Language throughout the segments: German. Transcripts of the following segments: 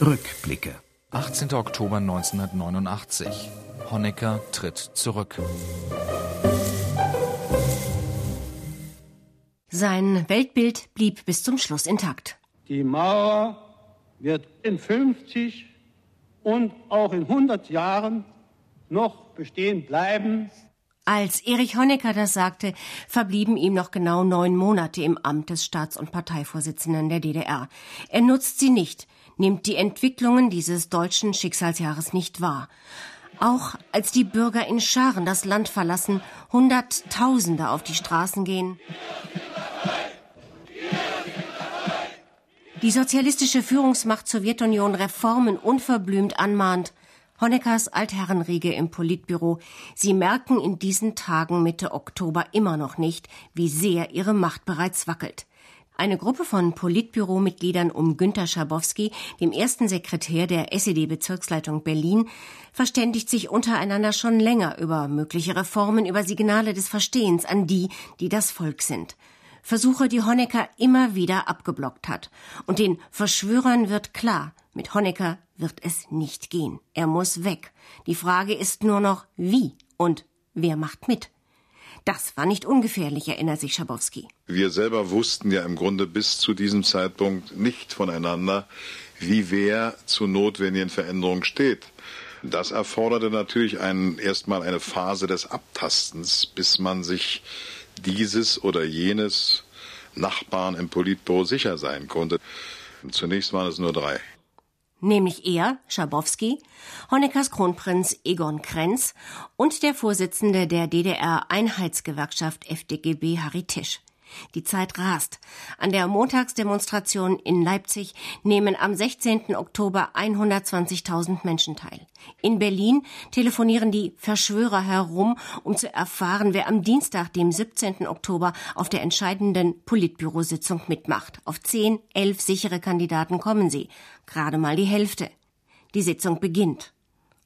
Rückblicke. 18. Oktober 1989. Honecker tritt zurück. Sein Weltbild blieb bis zum Schluss intakt. Die Mauer wird in 50 und auch in 100 Jahren noch bestehen bleiben. Als Erich Honecker das sagte, verblieben ihm noch genau neun Monate im Amt des Staats- und Parteivorsitzenden der DDR. Er nutzt sie nicht, nimmt die Entwicklungen dieses deutschen Schicksalsjahres nicht wahr. Auch als die Bürger in Scharen das Land verlassen, Hunderttausende auf die Straßen gehen. Die sozialistische Führungsmacht Sowjetunion Reformen unverblümt anmahnt, Honeckers Altherrenriege im Politbüro. Sie merken in diesen Tagen Mitte Oktober immer noch nicht, wie sehr ihre Macht bereits wackelt. Eine Gruppe von Politbüromitgliedern um Günter Schabowski, dem ersten Sekretär der SED-Bezirksleitung Berlin, verständigt sich untereinander schon länger über mögliche Reformen, über Signale des Verstehens an die, die das Volk sind. Versuche, die Honecker immer wieder abgeblockt hat. Und den Verschwörern wird klar, mit Honecker wird es nicht gehen. Er muss weg. Die Frage ist nur noch, wie und wer macht mit? Das war nicht ungefährlich, erinnert sich Schabowski. Wir selber wussten ja im Grunde bis zu diesem Zeitpunkt nicht voneinander, wie wer zu notwendigen Veränderungen steht. Das erforderte natürlich einen, erstmal eine Phase des Abtastens, bis man sich dieses oder jenes Nachbarn im Politbüro sicher sein konnte. Zunächst waren es nur drei. Nämlich er, Schabowski, Honeckers Kronprinz Egon Krenz und der Vorsitzende der DDR-Einheitsgewerkschaft FDGB Harry Tisch. Die Zeit rast. An der Montagsdemonstration in Leipzig nehmen am 16. Oktober 120.000 Menschen teil. In Berlin telefonieren die Verschwörer herum, um zu erfahren, wer am Dienstag, dem 17. Oktober, auf der entscheidenden Politbürositzung mitmacht. Auf zehn, elf sichere Kandidaten kommen sie. Gerade mal die Hälfte. Die Sitzung beginnt.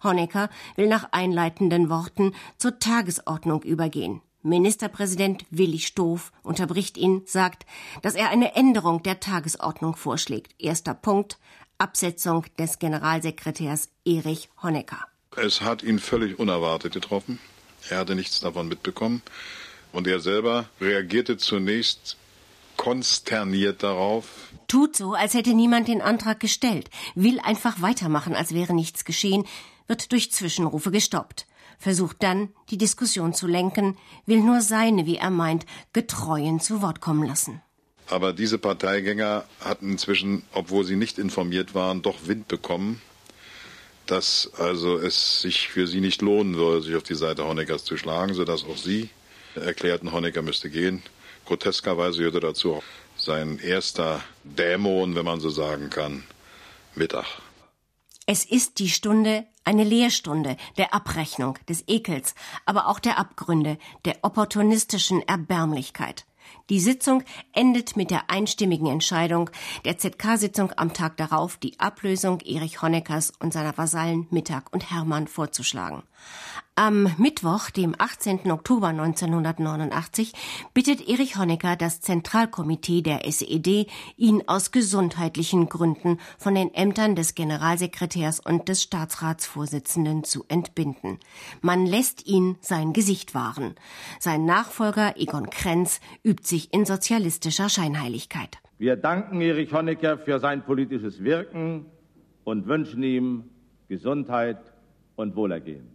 Honecker will nach einleitenden Worten zur Tagesordnung übergehen. Ministerpräsident Willi Stoff unterbricht ihn, sagt, dass er eine Änderung der Tagesordnung vorschlägt. Erster Punkt Absetzung des Generalsekretärs Erich Honecker. Es hat ihn völlig unerwartet getroffen. Er hatte nichts davon mitbekommen. Und er selber reagierte zunächst konsterniert darauf. Tut so, als hätte niemand den Antrag gestellt, will einfach weitermachen, als wäre nichts geschehen, wird durch Zwischenrufe gestoppt versucht dann, die Diskussion zu lenken, will nur seine, wie er meint, Getreuen zu Wort kommen lassen. Aber diese Parteigänger hatten inzwischen, obwohl sie nicht informiert waren, doch Wind bekommen, dass also es sich für sie nicht lohnen würde, sich auf die Seite Honeckers zu schlagen, sodass auch sie erklärten, Honecker müsste gehen. Groteskerweise gehörte dazu auch sein erster Dämon, wenn man so sagen kann, Mittag. Es ist die Stunde, eine Lehrstunde der Abrechnung, des Ekels, aber auch der Abgründe, der opportunistischen Erbärmlichkeit. Die Sitzung endet mit der einstimmigen Entscheidung der ZK-Sitzung am Tag darauf, die Ablösung Erich Honeckers und seiner Vasallen Mittag und Hermann vorzuschlagen. Am Mittwoch, dem 18. Oktober 1989, bittet Erich Honecker das Zentralkomitee der SED, ihn aus gesundheitlichen Gründen von den Ämtern des Generalsekretärs und des Staatsratsvorsitzenden zu entbinden. Man lässt ihn sein Gesicht wahren. Sein Nachfolger Egon Krenz übt sich in sozialistischer Scheinheiligkeit. Wir danken Erich Honecker für sein politisches Wirken und wünschen ihm Gesundheit und Wohlergehen.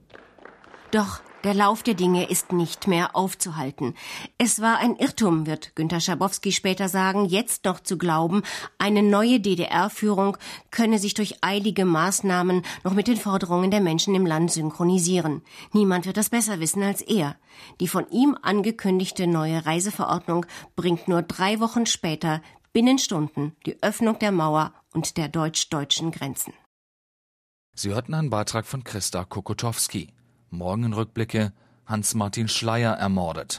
Doch der Lauf der Dinge ist nicht mehr aufzuhalten. Es war ein Irrtum, wird Günter Schabowski später sagen, jetzt noch zu glauben, eine neue DDR-Führung könne sich durch eilige Maßnahmen noch mit den Forderungen der Menschen im Land synchronisieren. Niemand wird das besser wissen als er. Die von ihm angekündigte neue Reiseverordnung bringt nur drei Wochen später binnen Stunden die Öffnung der Mauer und der deutsch-deutschen Grenzen. Sie hörten einen Beitrag von Christa Kokotowski. Morgenrückblicke Hans-Martin Schleier ermordet.